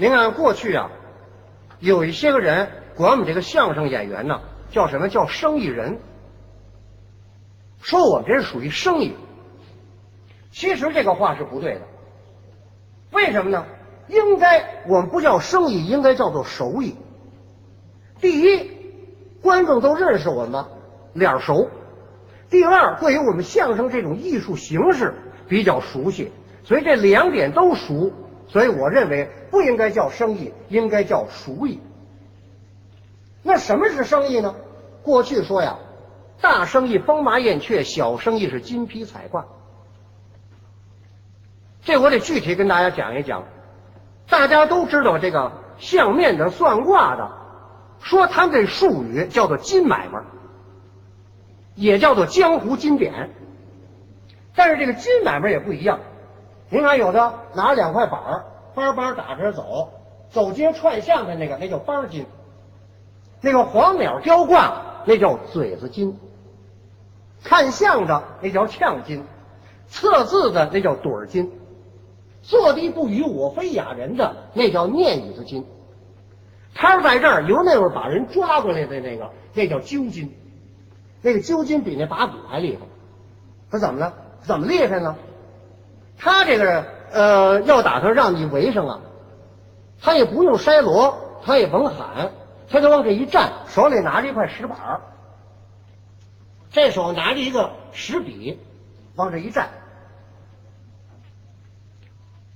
您看过去啊，有一些个人管我们这个相声演员呢，叫什么叫生意人，说我们这是属于生意。其实这个话是不对的，为什么呢？应该我们不叫生意，应该叫做手艺。第一，观众都认识我们，脸熟；第二，对于我们相声这种艺术形式比较熟悉，所以这两点都熟。所以我认为不应该叫生意，应该叫熟意。那什么是生意呢？过去说呀，大生意风马燕雀，小生意是金皮彩挂。这我得具体跟大家讲一讲。大家都知道这个相面的、算卦的，说他们这术语叫做金买卖，也叫做江湖金典。但是这个金买卖也不一样。您看，有的拿两块板儿，班班打着走，走街串巷的那个，那叫班金；那个黄鸟雕挂，那叫嘴子金；看相的那叫呛金；测字的那叫盹儿金；坐地不语我非哑人的那叫念椅子金；摊在这儿由那会儿把人抓过来的那个，那叫揪金。那个揪金比那把鼓还厉害。他怎么了？怎么厉害呢？他这个呃，要打算让你围上啊，他也不用筛锣，他也甭喊，他就往这一站，手里拿着一块石板儿，这手拿着一个石笔，往这一站。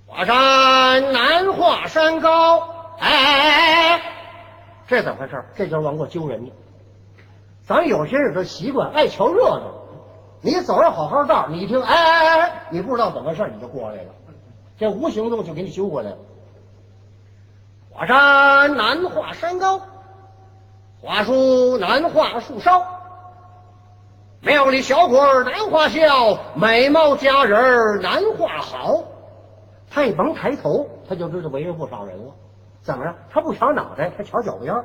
华山南华山高，哎哎哎哎哎，这怎么回事？这就是往过揪人家。咱有些人的习惯爱瞧热闹。你走着好好道，你一听，哎哎哎，你不知道怎么回事，你就过来了，这无形中就给你揪过来了。华山难画山高，华树难画树梢，庙里小鬼难画笑，美貌佳人儿难画好。他一甭抬头，他就知道围着不少人了。怎么着？他不瞧脑袋，他瞧脚边儿。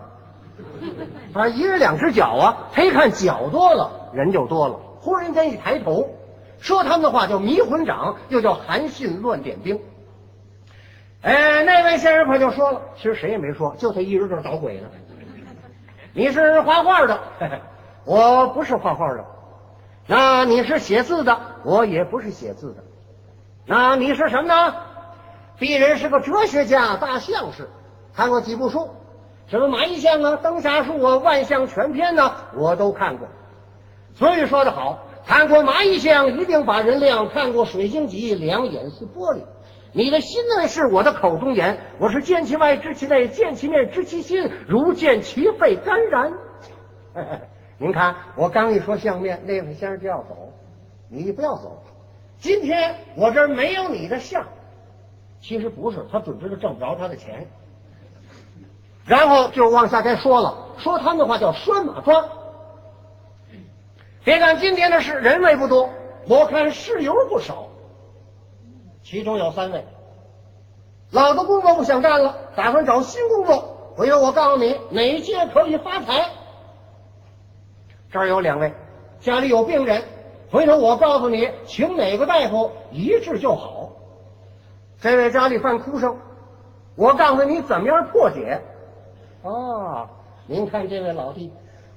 啊，一人两只脚啊，他一看脚多了，人就多了。忽然间一抬头，说他们的话叫迷魂掌，又叫韩信乱点兵。哎，那位先生可就说了，其实谁也没说，就他一人这捣鬼呢。你是画画的，我不是画画的。那你是写字的，我也不是写字的。那你是什么呢？鄙人是个哲学家、大相士，看过几部书，什么《马邑相》啊、《灯下术》啊、《万象全篇》呢，我都看过。所以说的好，看过蚂蚁相一定把人亮，看过水晶脊两眼似玻璃。你的心内是我的口中言，我是见其外知其内，见其面知其心，如见其肺肝然。您看，我刚一说相面，那位先生就要走，你不要走。今天我这儿没有你的相，其实不是，他准知道挣不着他的钱。然后就往下该说了，说他们的话叫拴马桩。别看今天的事人位不多，我看事由不少。其中有三位，老的工作不想干了，打算找新工作。回头我告诉你哪一届可以发财。这儿有两位，家里有病人，回头我告诉你，请哪个大夫一治就好。这位家里犯哭声，我告诉你怎么样破解。哦，您看这位老弟，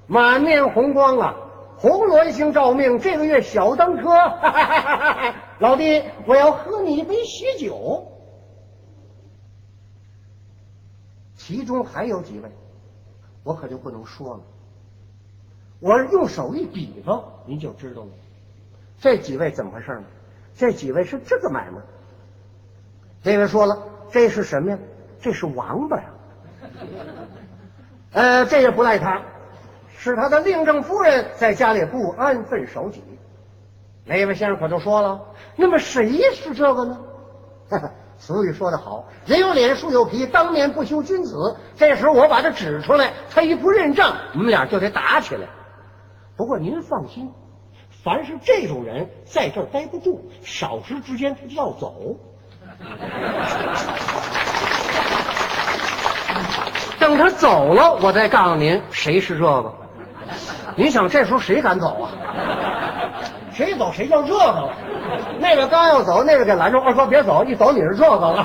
满面红光啊。红鸾星照命，这个月小登科。老弟，我要喝你一杯喜酒。其中还有几位，我可就不能说了。我用手一比方，您就知道了。这几位怎么回事呢？这几位是这个买卖。这位说了，这是什么呀？这是王八呀。呃，这也不赖他。是他的令正夫人在家里不安分守己，那位先生可就说了：“那么谁是这个呢？”俗语说得好，人有脸，树有皮，当面不修君子。这时候我把他指出来，他一不认账，我们俩就得打起来。不过您放心，凡是这种人在这儿待不住，少时之间他就要走。等他走了，我再告诉您谁是这个。你想这时候谁敢走啊？谁走谁叫热闹了。那个刚要走，那个给拦住。二哥别走，一走你是热闹了。